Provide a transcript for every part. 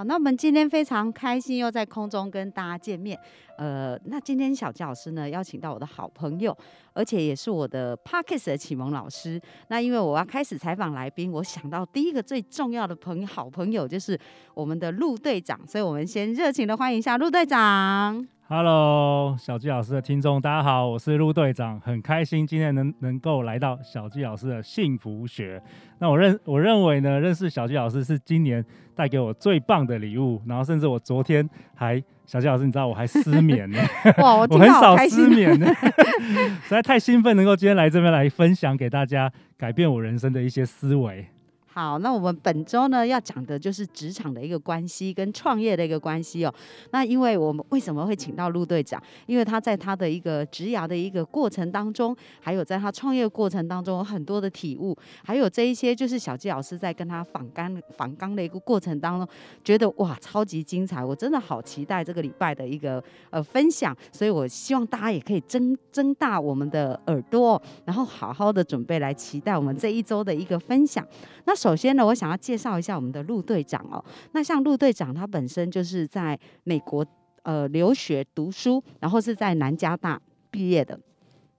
好，那我们今天非常开心，又在空中跟大家见面。呃，那今天小吉老师呢，邀请到我的好朋友，而且也是我的 Parkes 的启蒙老师。那因为我要开始采访来宾，我想到第一个最重要的朋友，好朋友就是我们的陆队长，所以我们先热情的欢迎一下陆队长。Hello，小纪老师的听众，大家好，我是陆队长，很开心今天能能够来到小纪老师的幸福学。那我认我认为呢，认识小纪老师是今年带给我最棒的礼物。然后甚至我昨天还小纪老师，你知道我还失眠呢，哇，我我很少。失眠呢，实在太兴奋，能够今天来这边来分享给大家，改变我人生的一些思维。好，那我们本周呢要讲的就是职场的一个关系跟创业的一个关系哦。那因为我们为什么会请到陆队长？因为他在他的一个职涯的一个过程当中，还有在他创业过程当中有很多的体悟，还有这一些就是小纪老师在跟他访纲访纲的一个过程当中，觉得哇超级精彩，我真的好期待这个礼拜的一个呃分享，所以我希望大家也可以睁睁大我们的耳朵，然后好好的准备来期待我们这一周的一个分享。那首先呢，我想要介绍一下我们的陆队长哦。那像陆队长，他本身就是在美国呃留学读书，然后是在南加大毕业的。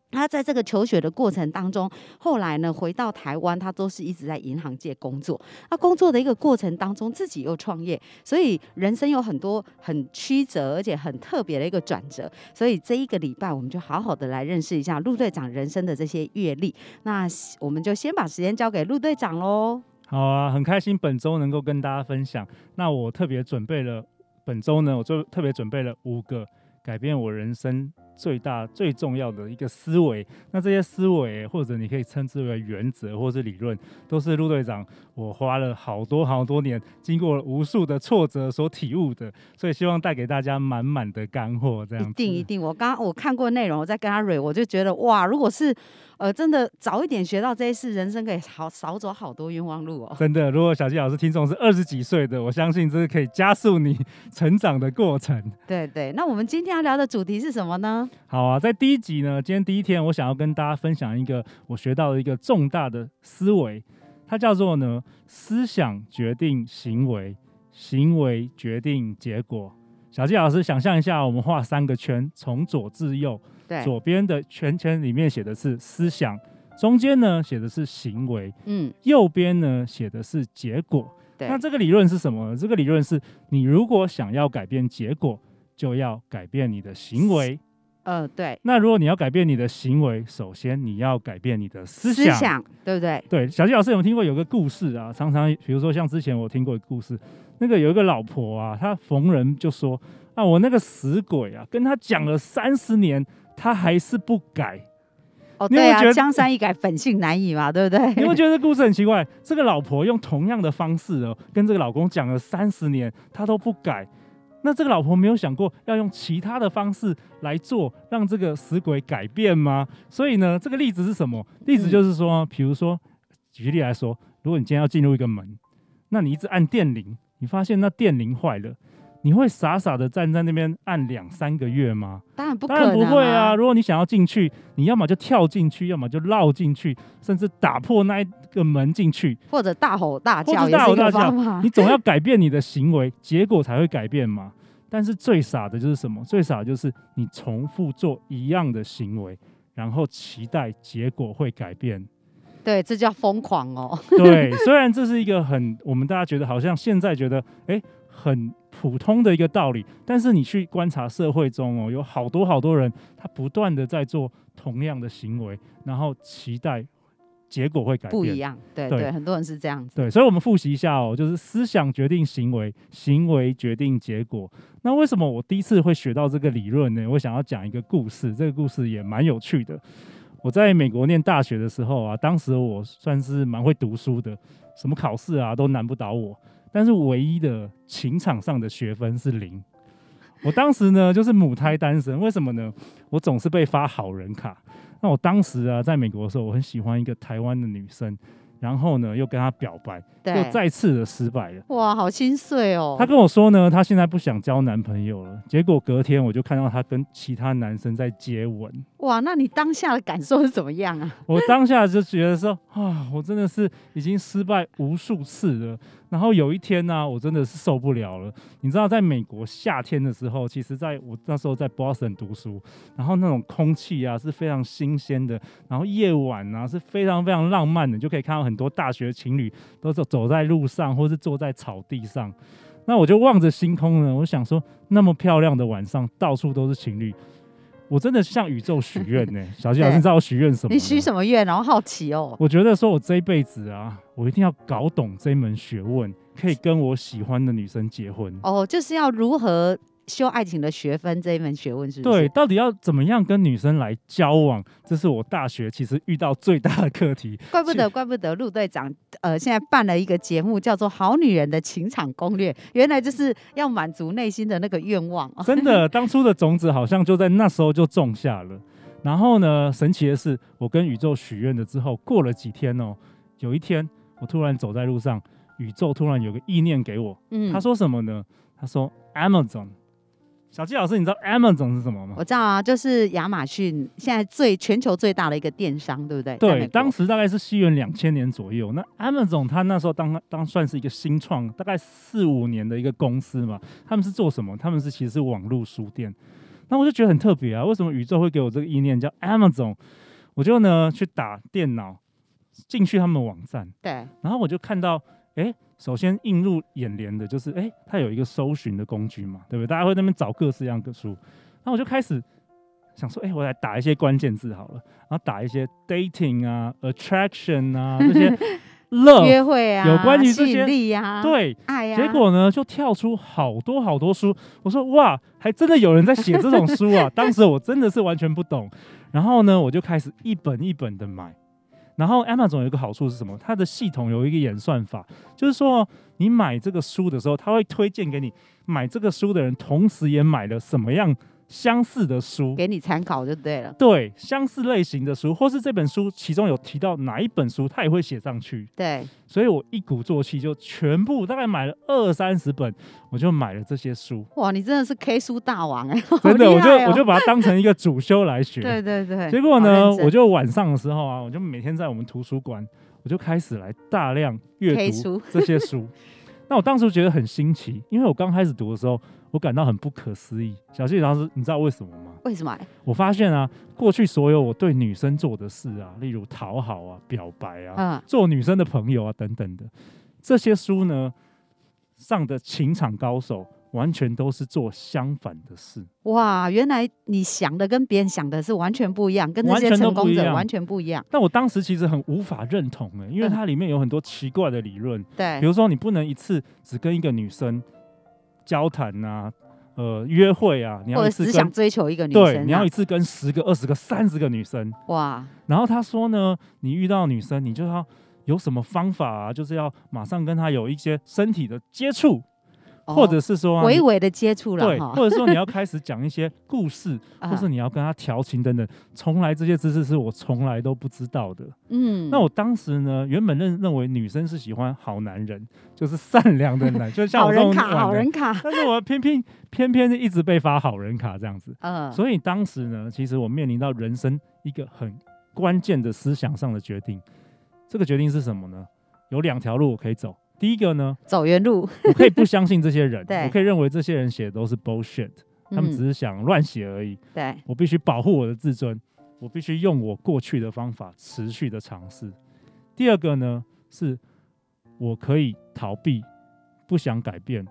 他在这个求学的过程当中，后来呢回到台湾，他都是一直在银行界工作。那工作的一个过程当中，自己又创业，所以人生有很多很曲折而且很特别的一个转折。所以这一个礼拜，我们就好好的来认识一下陆队长人生的这些阅历。那我们就先把时间交给陆队长喽。好啊，很开心本周能够跟大家分享。那我特别准备了本周呢，我就特别准备了五个改变我人生最大最重要的一个思维。那这些思维，或者你可以称之为原则或是理论，都是陆队长我花了好多好多年，经过了无数的挫折所体悟的。所以希望带给大家满满的干货，这样一。定一定，我刚我看过内容，我在跟他蕊，我就觉得哇，如果是呃真的早一点学到这些事，人生可以好少走好多冤枉路哦。真的，如果小纪老师听众是二十几岁的，我相信这是可以加速你 成长的过程。对对，那我们今天要聊的主题是什么呢？好啊，在第一集呢，今天第一天，我想要跟大家分享一个我学到的一个重大的思维，它叫做呢思想决定行为，行为决定结果。小纪老师，想象一下，我们画三个圈，从左至右，对，左边的圈圈里面写的是思想，中间呢写的是行为，嗯，右边呢写的是结果。对那这个理论是什么呢？这个理论是你如果想要改变结果，就要改变你的行为。呃，对，那如果你要改变你的行为，首先你要改变你的思想。对不对？对，小纪老师有没有听过有个故事啊？常常比如说像之前我听过一个故事，那个有一个老婆啊，她逢人就说啊，我那个死鬼啊，跟他讲了三十年，他还是不改。哦，对啊，江山易改，本性难移嘛，对不对？你会觉得这故事很奇怪？这个老婆用同样的方式哦，跟这个老公讲了三十年，他都不改。那这个老婆没有想过要用其他的方式来做，让这个死鬼改变吗？所以呢，这个例子是什么？例子就是说，比如说，举例来说，如果你今天要进入一个门，那你一直按电铃，你发现那电铃坏了，你会傻傻的站在那边按两三个月吗？当然不可当然、不会啊！如果你想要进去，你要么就跳进去，要么就绕进去，甚至打破那一个门进去。或者大吼大或者叫大吼大叫你。总要改变你的行为，结果才会改变嘛。但是最傻的就是什么？最傻的就是你重复做一样的行为，然后期待结果会改变。对，这叫疯狂哦。对，虽然这是一个很我们大家觉得好像现在觉得诶很普通的一个道理，但是你去观察社会中哦，有好多好多人他不断的在做同样的行为，然后期待结果会改变。不一样，对对对，很多人是这样子。对，所以，我们复习一下哦，就是思想决定行为，行为决定结果。那为什么我第一次会学到这个理论呢？我想要讲一个故事，这个故事也蛮有趣的。我在美国念大学的时候啊，当时我算是蛮会读书的，什么考试啊都难不倒我，但是唯一的情场上的学分是零。我当时呢就是母胎单身，为什么呢？我总是被发好人卡。那我当时啊，在美国的时候，我很喜欢一个台湾的女生，然后呢又跟她表白，又，再次的失败了。哇，好心碎哦。她跟我说呢，她现在不想交男朋友了。结果隔天我就看到她跟其他男生在接吻，哇，那你当下的感受是怎么样啊？我当下就觉得说啊，我真的是已经失败无数次了。然后有一天呢、我真的是受不了了。你知道，在美国夏天的时候，其实在我那时候在 Boston 读书，然后那种空气啊是非常新鲜的，然后夜晚啊是非常非常浪漫的，就可以看到很多大学情侣都走走在路上，或是坐在草地上。那我就望着星空呢，我想说，那么漂亮的晚上，到处都是情侣。我真的向宇宙许愿呢，小鸡老师，你知道我许愿什么？你许什么愿？然后好奇哦。我觉得说，我这一辈子啊，我一定要搞懂这门学问，可以跟我喜欢的女生结婚。哦，就是要如何修爱情的学分这一门学问，是不是？对，，到底要怎么样跟女生来交往，这是我大学其实遇到最大的课题。怪不得，怪不得陆队长呃现在办了一个节目，叫做《好女人的情场攻略》，原来就是要满足内心的那个愿望哦。真的，当初的种子好像就在那时候就种下了。然后呢，神奇的是，我跟宇宙许愿了之后，过了几天哦，有一天我突然走在路上，宇宙突然有个意念给我，嗯他说什么呢？他说 Amazon。小纪老师，你知道 Amazon 是什么吗？我知道啊，就是亚马逊现在最全球最大的一个电商，对不对？对，当时大概是西元两千年左右。那 Amazon 它那时候当当算是一个新创，大概四五年的一个公司嘛。他们是做什么？他们是其实是网络书店。那我就觉得很特别啊，为什么宇宙会给我这个意念叫 Amazon？我就呢去打电脑进去他们网站，对，然后我就看到，哎，首先映入眼帘的就是，哎，它有一个搜寻的工具嘛，对不对？大家会在那边找各式各样的书，然后我就开始想说，哎，我来打一些关键字好了，然后打一些 dating 啊、attraction 啊 这些 love，约会啊，有关于这些引力呀，，对，爱呀，结果呢就跳出好多好多书，我说哇，还真的有人在写这种书啊！当时我真的是完全不懂，然后呢，我就开始一本一本的买。然后 Amazon 有一个好处是什么？它的系统有一个演算法，就是说你买这个书的时候，它会推荐给你买这个书的人，同时也买了什么样相似的书。给你参考就对了。对，相似类型的书，或是这本书其中有提到哪一本书，他也会写上去。对，所以我一鼓作气，就全部大概买了二三十本，我就买了这些书。哇，你真的是 K 书大王 哎，真的，我就我就把它当成一个主修来学。对对对。结果呢我就晚上的时候啊，我就每天在我们图书馆，我就开始来大量阅读 这些书。那我当时觉得很新奇，因为我刚开始读的时候，我感到很不可思议。小谢老师，你知道为什么吗？为什么？我发现啊，过去所有我对女生做的事啊，例如讨好啊、表白啊、嗯，做女生的朋友啊等等的，这些书呢上的情场高手，完全都是做相反的事。哇，原来你想的跟别人想的是完全不一样，跟那些成功者完全不一样。但我当时其实很无法认同诶，因为嗯它里面有很多奇怪的理论，对比，如说你不能一次只跟一个女生交谈啊，呃，约会啊，你要或者一次只想追求一个女，生啊你要一，次跟十个、二十个、三十个女生。哇，然后他说呢，你遇到女生，你就要有什么方法啊，就是要马上跟她有一些身体的接触，或者是说、啊、你哦微微的接触了对，哈，或者说你要开始讲一些故事，啊或是你要跟他调情等等。从来这些知识是我从来都不知道的。嗯，那我当时呢，原本认认为女生是喜欢好男人，就是善良的男，就像我这种好人卡，好人卡，但是我偏偏偏偏一直被发好人卡这样子。嗯，所以当时呢，其实我面临到人生一个很关键的思想上的决定。这个决定是什么呢？有两条路我可以走。第一个呢，走原路，我可以不相信这些人，我可以认为这些人写的都是 bullshit，他们嗯只是想乱写而已。对，我必须保护我的自尊，我必须用我过去的方法持续的尝试。第二个呢，是我可以逃避，不想改变，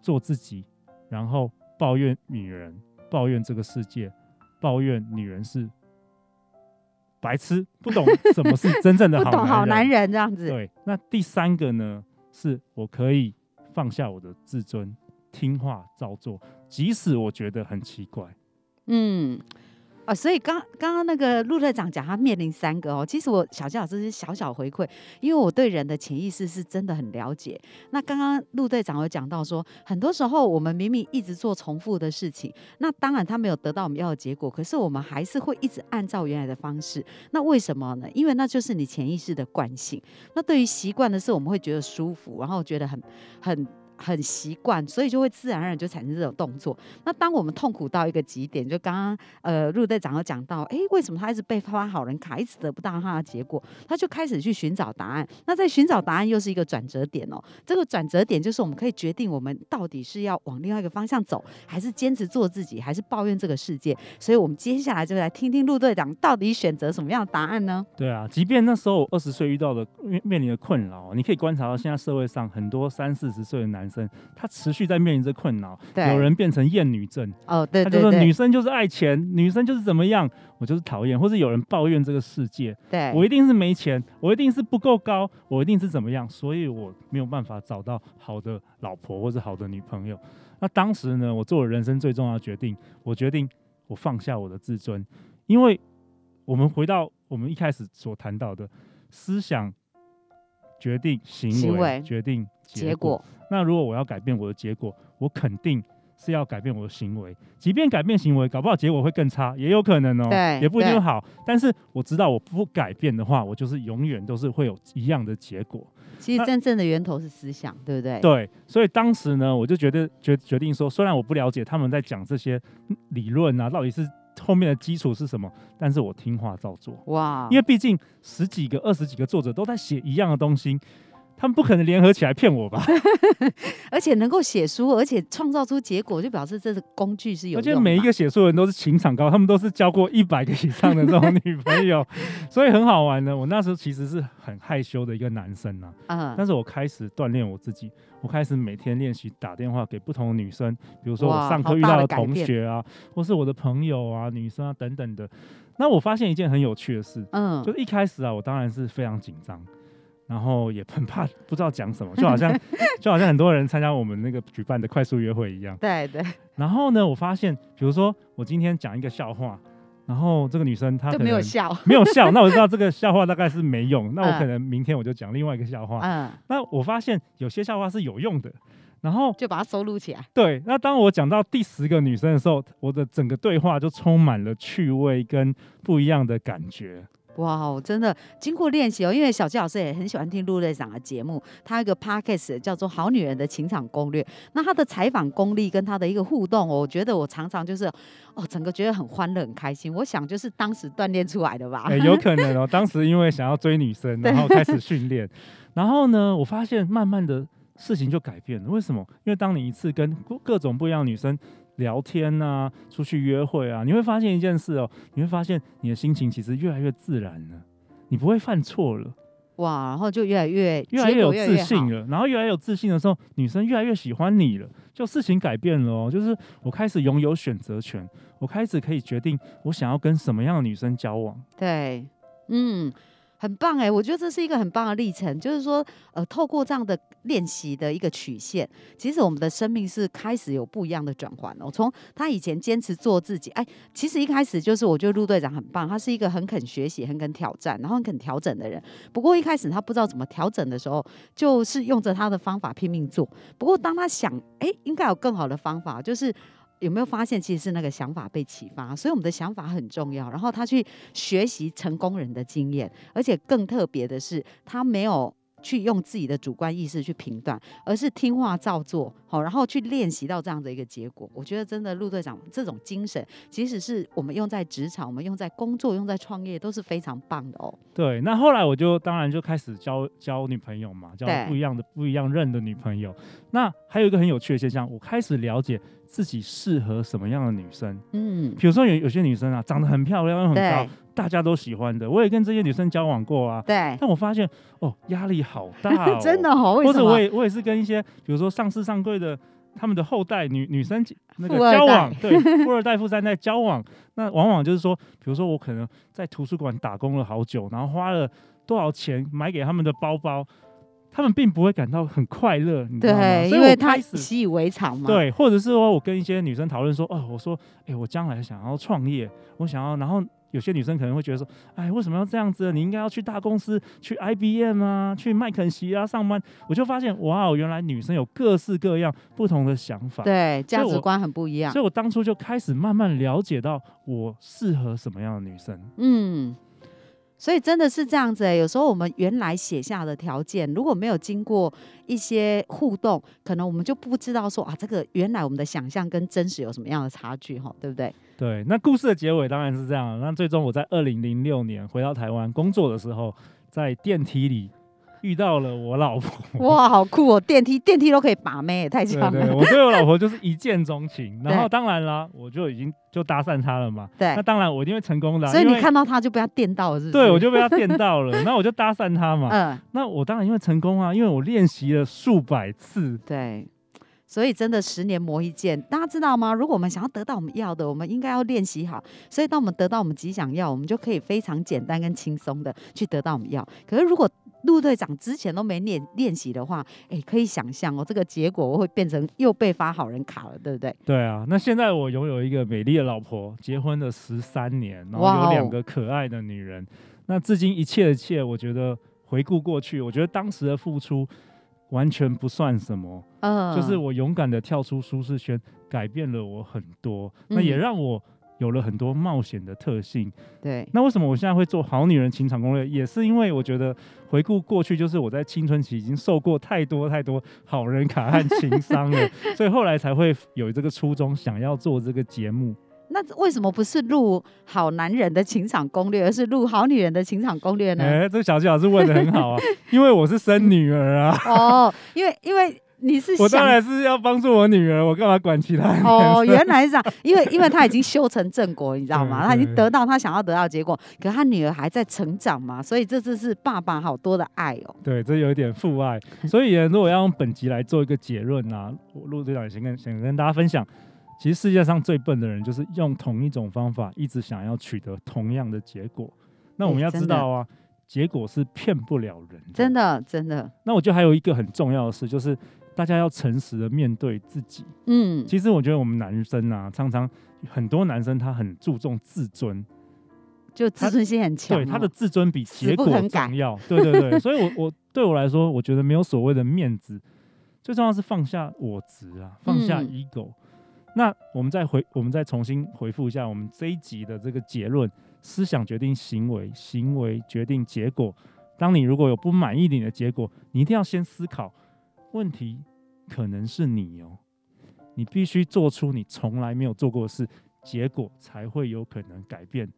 做自己，然后抱怨女人，抱怨这个世界，抱怨女人是白痴，不懂什么是真正的不好男人。人这样子，对，那第三个呢，是我可以放下我的自尊，听话照做，即使我觉得很奇怪。嗯，哦，所以刚刚刚那个陆队长讲他面临三个哦，其实我小纪老师是小小回馈，因为我对人的潜意识是真的很了解。那刚刚陆队长有讲到说，很多时候我们明明一直做重复的事情，那当然他没有得到我们要的结果，可是我们还是会一直按照原来的方式。那为什么呢？因为那就是你潜意识的惯性。那对于习惯的事，我们会觉得舒服，然后觉得很很。很习惯，所以就会自然而然就产生这种动作。那当我们痛苦到一个极点，就刚刚呃陆队长有讲到，哎，为什么他一直被发好人卡，一直得不到他的结果，他就开始去寻找答案。那在寻找答案又是一个转折点哦。这个转折点就是我们可以决定我们到底是要往另外一个方向走，还是坚持做自己，还是抱怨这个世界。所以我们接下来就来听听陆队长到底选择什么样的答案呢？对啊，即便那时候二十岁遇到的面面临的困扰，你可以观察到现在社会上很多三四十岁的男。他持续在面临着困扰，有人变成厌女症哦，对，他就说女生就是爱钱，女生就是怎么样，我就是讨厌，或者有人抱怨这个世界，对。我一定是没钱，我一定是不够高，我一定是怎么样，所以我没有办法找到好的老婆或者好的女朋友。那当时呢，我做了人生最重要的决定，我决定我放下我的自尊，因为我们回到我们一开始所谈到的思想决定行为，决定结果。那如果我要改变我的结果，我肯定是要改变我的行为。即便改变行为，搞不好结果会更差，也有可能哦。对，也不一定好。但是我知道，我不改变的话，我就是永远都是会有一样的结果。其实真正的源头是思想，对不对？对。所以当时呢，我就觉得决决定说，虽然我不了解他们在讲这些理论啊，到底是后面的基础是什么，但是我听话照做。哇！因为毕竟十几个、二十几个作者都在写一样的东西。他们不可能联合起来骗我吧？而且能够写书，而且创造出结果，就表示这个工具是有。而且每一个写书人都是情场高，他们都是交过一百个以上的这种女朋友，所以很好玩的。我那时候其实是很害羞的一个男生呐，嗯，但是我开始锻炼我自己，我开始每天练习打电话给不同的女生，比如说我上课遇到的同学啊，或是我的朋友啊、女生啊等等的。那我发现一件很有趣的事，嗯，就一开始啊，我当然是非常紧张。然后也很怕不知道讲什么，就好像就好像很多人参加我们那个举办的快速约会一样。对对。然后呢，我发现，比如说我今天讲一个笑话，然后这个女生她就没有笑，没有笑，那我知道这个笑话大概是没用。那我可能明天我就讲另外一个笑话。嗯。那我发现有些笑话是有用的，然后就把它收录起来。对。那当我讲到第十个女生的时候，我的整个对话就充满了趣味跟不一样的感觉。哇，我真的经过练习哦，因为小纪老师也很喜欢听陆队长的节目，他有个 podcast 叫做《好女人的情场攻略》，那他的采访功力跟他的一个互动，我觉得我常常就是哦，整个觉得很欢乐、很开心。我想就是当时锻炼出来的吧？有可能哦，当时因为想要追女生，然后开始训练，然后呢，我发现慢慢的事情就改变了。为什么？因为当你一次跟各种不一样女生。聊天啊，出去约会啊，你会发现一件事哦，你会发现你的心情其实越来越自然了，你不会犯错了，哇，然后就越来越越来越有自信了，然后越来越有自信的时候，女生越来越喜欢你了，就事情改变了哦，就是我开始拥有选择权，我开始可以决定我想要跟什么样的女生交往，对，嗯。很棒哎，我觉得这是一个很棒的历程，就是说，呃，透过这样的练习的一个曲线，其实我们的生命是开始有不一样的转换哦。从他以前坚持做自己，哎，其实一开始就是我觉得陆队长很棒，他是一个很肯学习、很肯挑战，然后很肯调整的人。不过一开始他不知道怎么调整的时候，就是用着他的方法拼命做。不过当他想，哎，应该有更好的方法，就是。有没有发现，其实是那个想法被启发，所以我们的想法很重要。然后他去学习成功人的经验，而且更特别的是，他没有。去用自己的主观意识去评断，而是听话照做，好，然后去练习到这样的一个结果。我觉得真的陆队长这种精神，即使是我们用在职场，我们用在工作，用在创业，都是非常棒的哦。对，那后来我就当然就开始交交女朋友嘛，交不一样的不一样认的女朋友。那还有一个很有趣的现象，我开始了解自己适合什么样的女生。嗯，比如说有有些女生啊，长得很漂亮又很高。大家都喜欢的，我也跟这些女生交往过啊。对。但我发现，哦，压力好大。真的好，或者我也我也是跟一些，比如说上市上柜的他们的后代女女生那个交往，对，富二代、富三代交往，那往往就是说，比如说我可能在图书馆打工了好久，然后花了多少钱买给他们的包包，他们并不会感到很快乐，你知道吗？因为他习以为常嘛。，对，或者是说我跟一些女生讨论说，哦，我说，哎、我将来想要创业，我想要，然后有些女生可能会觉得说，哎，为什么要这样子？你应该要去大公司，去 IBM 啊，去麦肯锡啊上班。我就发现，哇哦，原来女生有各式各样不同的想法。对，价值观很不一样所。以我当初就开始慢慢了解到我适合什么样的女生。嗯，所以真的是这样子、欸。有时候我们原来写下的条件，如果没有经过一些互动，可能我们就不知道说啊，这个原来我们的想象跟真实有什么样的差距，哈，对不对？对，那故事的结尾当然是这样。那最终我在二零零六年回到台湾工作的时候，在电梯里遇到了我老婆。哇，好酷哦！电梯电梯都可以把妹，也太对对，强了。我对我老婆就是一见钟情，然后当然啦，我就已经就搭讪她了嘛。对那当然我一定会成功的啊、所以你看到她就被她电到了，是不是？对我就被她电到了，那我就搭讪她嘛。嗯，那我当然因为成功啊，因为我练习了数百次。对。所以真的十年磨一剑，大家知道吗？如果我们想要得到我们要的，我们应该要练习好。所以当我们得到我们极想要，我们就可以非常简单跟轻松的去得到我们要。可是如果陆队长之前都没练练习的话，哎，可以想象哦，这个结果会变成又被发好人卡了，对不对？对啊，那现在我拥有一个美丽的老婆，结婚了十三年，然后有两个可爱的女人。那至今一切的一切，我觉得回顾过去，我觉得当时的付出完全不算什么。嗯，就是我勇敢的跳出舒适圈，改变了我很多，那也嗯让我有了很多冒险的特性。对，那为什么我现在会做好女人情场攻略？也是因为我觉得回顾过去，就是我在青春期已经受过太多太多好人卡和情伤了，所以后来才会有这个初衷，想要做这个节目。那为什么不是录好男人的情场攻略，而是录好女人的情场攻略呢？哎、这个小纪老师问的很好啊，因为我是生女儿啊，哦，因为因为你是我当然是要帮助我女儿，我干嘛管其他人？哦，原来是这样，因为因为他已经修成正果，你知道吗？对他已经得到他想要得到的结果，可他女儿还在成长嘛，所以这就是爸爸好多的爱哦。对，这有一点父爱，所以呢，如果要用本集来做一个结论啊，我陆队长也先跟想跟大家分享，其实世界上最笨的人就是用同一种方法，一直想要取得同样的结果。那我们要知道啊，结果是骗不了人的。真。的真的，那我觉得还有一个很重要的事，就是大家要诚实的面对自己。嗯，其实我觉得我们男生啊，常常很多男生他很注重自尊，就自尊心很强、哦，对他的自尊比死结果重要。对对对，所以我我对我来说，我觉得没有所谓的面子，最重要是放下我执啊，放下嗯 ego。那我们再回，我们再重新回复一下我们这一集的这个结论：思想决定行为，行为决定结果。当你如果有不满意你的结果，你一定要先思考，问题可能是你哦，你必须做出你从来没有做过的事，结果才会有可能改变。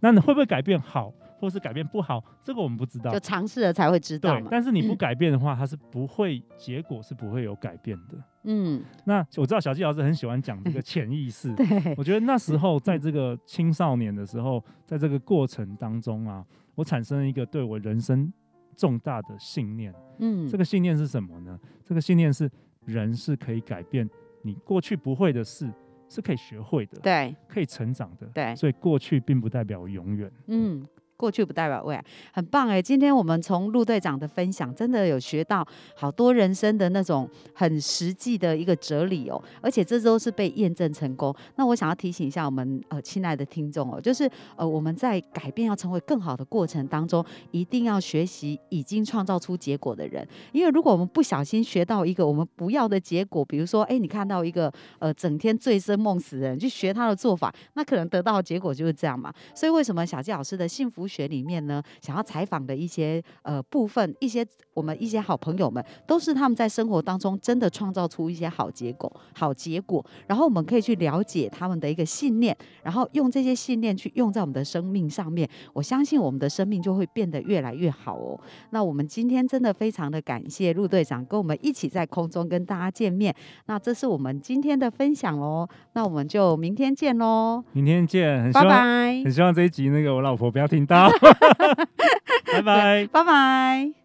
那你会不会改变好，或是改变不好？这个我们不知道就。尝试了才会知道对，嘛。但是你不改变的话，它是不会，结果是不会有改变的。嗯，那我知道小纪老师很喜欢讲这个潜意识，对，我觉得那时候在这个青少年的时候，在这个过程当中啊，我产生了一个对我人生重大的信念。嗯，这个信念是什么呢？这个信念是人是可以改变你过去不会的事，是可以学会的，对可以成长的。对，所以过去并不代表永远。嗯。过去不代表未来，很棒哎！今天我们从陆队长的分享，真的有学到好多人生的那种很实际的一个哲理哦，而且这都是被验证成功。那我想要提醒一下我们呃亲爱的听众哦，就是呃我们在改变要成为更好的过程当中，一定要学习已经创造出结果的人，因为如果我们不小心学到一个我们不要的结果，比如说哎你看到一个呃整天醉生梦死的人去学他的做法，那可能得到的结果就是这样嘛。所以为什么小纪老师的幸福学里面呢，想要采访的一些呃部分，一些我们一些好朋友们，都是他们在生活当中真的创造出一些好结果、好结果，然后我们可以去了解他们的一个信念，然后用这些信念去用在我们的生命上面，我相信我们的生命就会变得越来越好哦。那我们今天真的非常的感谢陆队长跟我们一起在空中跟大家见面，那这是我们今天的分享喽，那我们就明天见喽，明天见，很希拜望拜很，希望这一集那个我老婆不要听到，拜拜。拜拜。